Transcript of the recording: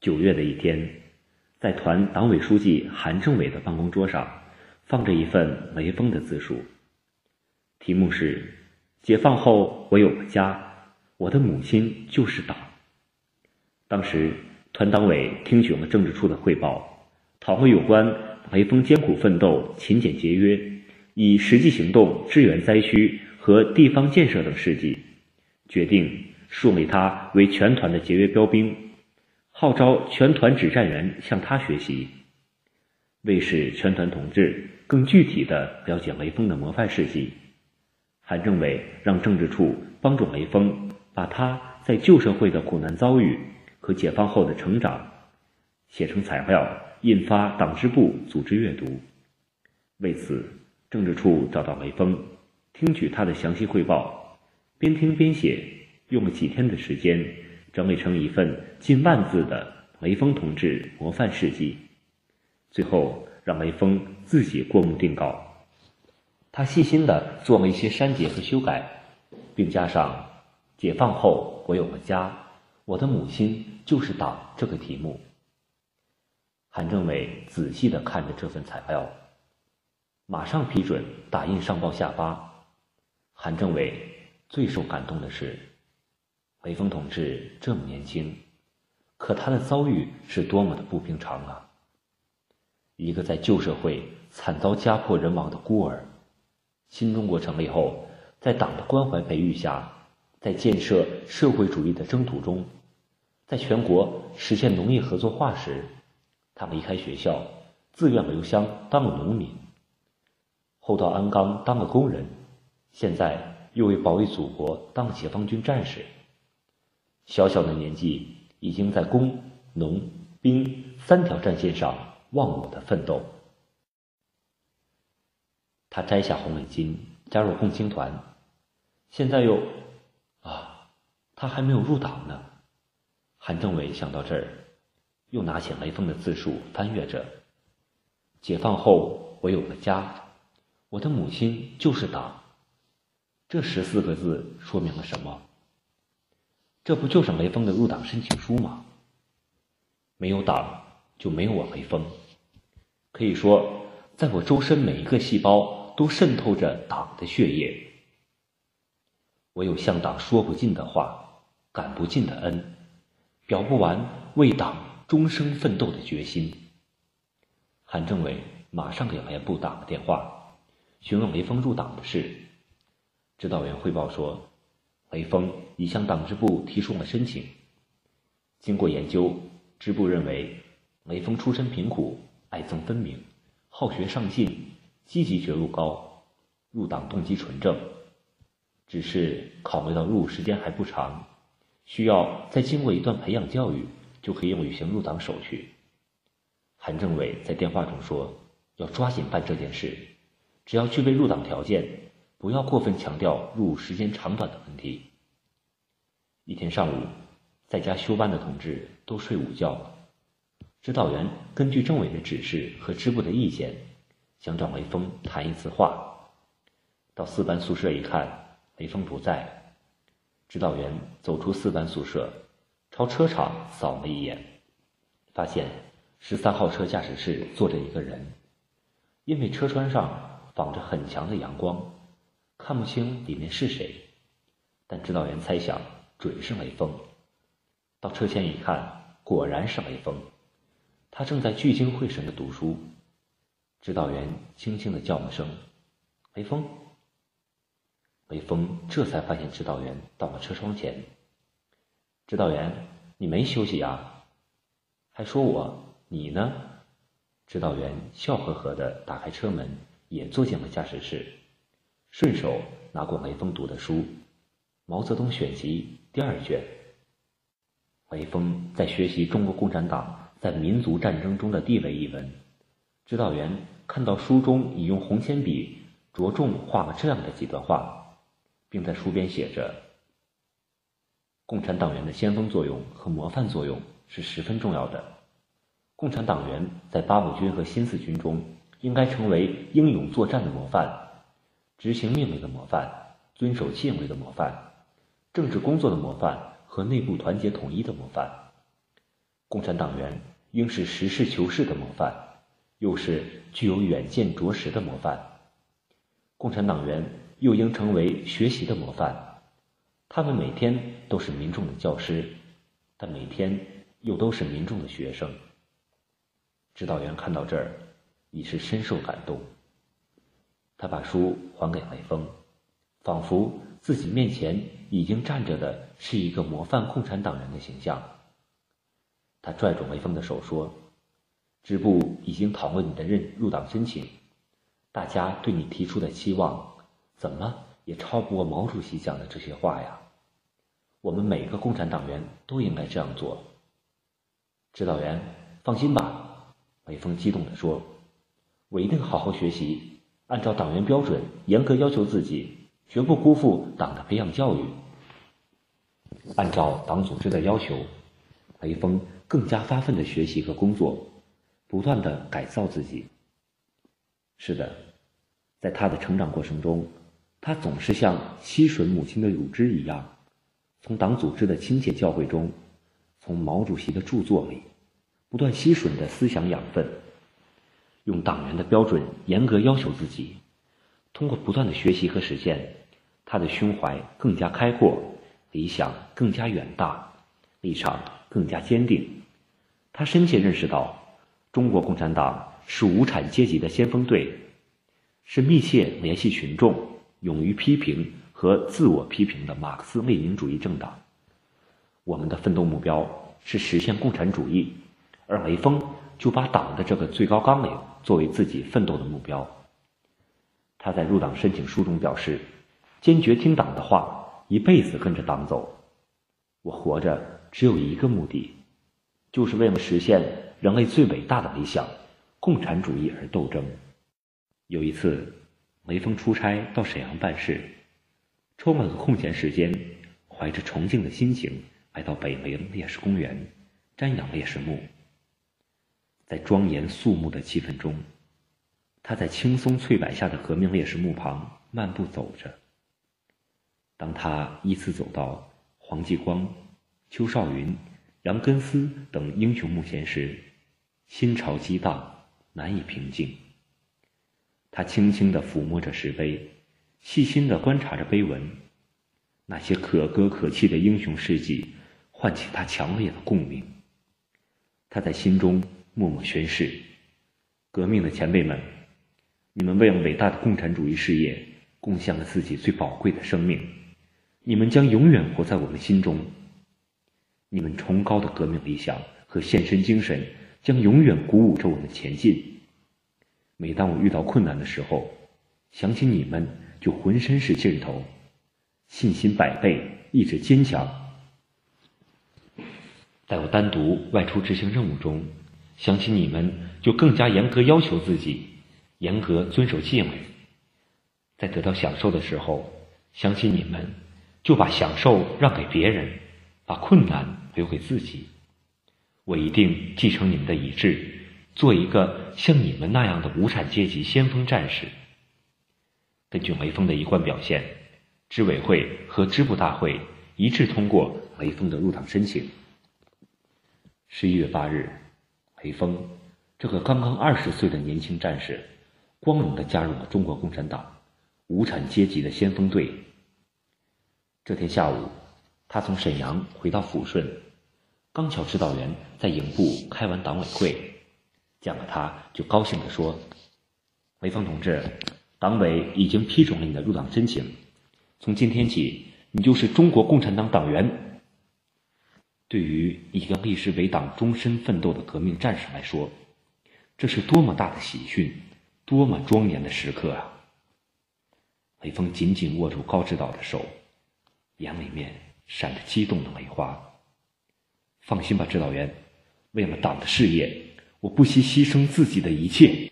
九月的一天，在团党委书记韩政伟的办公桌上，放着一份雷锋的自述，题目是“解放后我有个家，我的母亲就是党”。当时，团党委听取了政治处的汇报，讨论有关雷锋艰苦奋斗、勤俭节约，以实际行动支援灾区和地方建设等事迹，决定树立他为全团的节约标兵。号召全团指战员向他学习，为使全团同志更具体地了解雷锋的模范事迹，韩政委让政治处帮助雷锋把他在旧社会的苦难遭遇和解放后的成长写成材料，印发党支部组织阅读。为此，政治处找到雷锋，听取他的详细汇报，边听边写，用了几天的时间。整理成一份近万字的雷锋同志模范事迹，最后让雷锋自己过目定稿。他细心地做了一些删节和修改，并加上“解放后我有了家，我的母亲就是党”这个题目。韩政委仔细地看着这份材料，马上批准打印上报下发。韩政委最受感动的是。雷锋同志这么年轻，可他的遭遇是多么的不平常啊！一个在旧社会惨遭家破人亡的孤儿，新中国成立后，在党的关怀培育下，在建设社会主义的征途中，在全国实现农业合作化时，他离开学校，自愿留乡当了农民，后到鞍钢当了工人，现在又为保卫祖国当了解放军战士。小小的年纪，已经在工、农、兵三条战线上忘我的奋斗。他摘下红领巾，加入共青团，现在又……啊，他还没有入党呢。韩政委想到这儿，又拿起雷锋的自述翻阅着：“解放后，我有了家，我的母亲就是党。”这十四个字说明了什么？这不就是雷锋的入党申请书吗？没有党，就没有我雷锋。可以说，在我周身每一个细胞都渗透着党的血液。我有向党说不尽的话，感不尽的恩，表不完为党终生奋斗的决心。韩政委马上给连部打了电话，询问雷锋入党的事。指导员汇报说。雷锋已向党支部提出了申请。经过研究，支部认为雷锋出身贫苦，爱憎分明，好学上进，积极觉悟高，入党动机纯正。只是考虑到入伍时间还不长，需要再经过一段培养教育，就可以履行入党手续。韩政委在电话中说：“要抓紧办这件事，只要具备入党条件。”不要过分强调入伍时间长短的问题。一天上午，在家休班的同志都睡午觉了。指导员根据政委的指示和支部的意见，想找雷锋谈一次话。到四班宿舍一看，雷锋不在。指导员走出四班宿舍，朝车场扫了一眼，发现十三号车驾驶室坐着一个人，因为车窗上放着很强的阳光。看不清里面是谁，但指导员猜想准是雷锋。到车前一看，果然是雷锋，他正在聚精会神的读书。指导员轻轻的叫了声：“雷锋。”雷锋这才发现指导员到了车窗前。指导员，你没休息呀？还说我你呢？指导员笑呵呵的打开车门，也坐进了驾驶室。顺手拿过雷锋读的书，《毛泽东选集》第二卷。雷锋在学习中国共产党在民族战争中的地位一文。指导员看到书中已用红铅笔着重画了这样的几段话，并在书边写着：“共产党员的先锋作用和模范作用是十分重要的。共产党员在八路军和新四军中应该成为英勇作战的模范。”执行命令的模范，遵守纪律的模范，政治工作的模范和内部团结统一的模范。共产党员应是实事求是的模范，又是具有远见卓识的模范。共产党员又应成为学习的模范，他们每天都是民众的教师，但每天又都是民众的学生。指导员看到这儿，已是深受感动。他把书还给雷锋，仿佛自己面前已经站着的是一个模范共产党人的形象。他拽住雷锋的手说：“支部已经讨论你的任入党申请，大家对你提出的期望，怎么也超不过毛主席讲的这些话呀。我们每个共产党员都应该这样做。”指导员，放心吧，雷锋激动地说：“我一定好好学习，按照党员标准严格要求自己，绝不辜负党的培养教育。按照党组织的要求，雷锋。”更加发奋的学习和工作，不断的改造自己。是的，在他的成长过程中，他总是像吸吮母亲的乳汁一样，从党组织的亲切教诲中，从毛主席的著作里，不断吸吮的思想养分，用党员的标准严格要求自己。通过不断的学习和实践，他的胸怀更加开阔，理想更加远大，立场更加坚定。他深切认识到，中国共产党是无产阶级的先锋队，是密切联系群众、勇于批评和自我批评的马克思列宁主义政党。我们的奋斗目标是实现共产主义，而雷锋就把党的这个最高纲领作为自己奋斗的目标。他在入党申请书中表示：“坚决听党的话，一辈子跟着党走。我活着只有一个目的。”就是为了实现人类最伟大的理想——共产主义而斗争。有一次，雷锋出差到沈阳办事，抽了个空闲时间，怀着崇敬的心情来到北陵烈士公园，瞻仰烈士墓。在庄严肃穆的气氛中，他在青松翠柏下的革命烈士墓旁漫步走着。当他依次走到黄继光、邱少云。杨根思等英雄墓前时，心潮激荡，难以平静。他轻轻地抚摸着石碑，细心地观察着碑文，那些可歌可泣的英雄事迹，唤起他强烈的共鸣。他在心中默默宣誓：革命的前辈们，你们为了伟大的共产主义事业，贡献了自己最宝贵的生命，你们将永远活在我们心中。你们崇高的革命理想和献身精神将永远鼓舞着我们前进。每当我遇到困难的时候，想起你们，就浑身是劲头，信心百倍，意志坚强。在我单独外出执行任务中，想起你们，就更加严格要求自己，严格遵守纪律。在得到享受的时候，想起你们，就把享受让给别人。把困难留给自己，我一定继承你们的遗志，做一个像你们那样的无产阶级先锋战士。根据雷锋的一贯表现，支委会和支部大会一致通过雷锋的入党申请。十一月八日，雷锋这个刚刚二十岁的年轻战士，光荣的加入了中国共产党无产阶级的先锋队。这天下午。他从沈阳回到抚顺，刚巧指导员在营部开完党委会，见了他就高兴地说：“雷锋同志，党委已经批准了你的入党申请，从今天起，你就是中国共产党党员。对于一个立誓为党终身奋斗的革命战士来说，这是多么大的喜讯，多么庄严的时刻啊！”雷锋紧紧握住高指导的手，眼里面。闪着激动的梅花。放心吧，指导员，为了党的事业，我不惜牺牲自己的一切。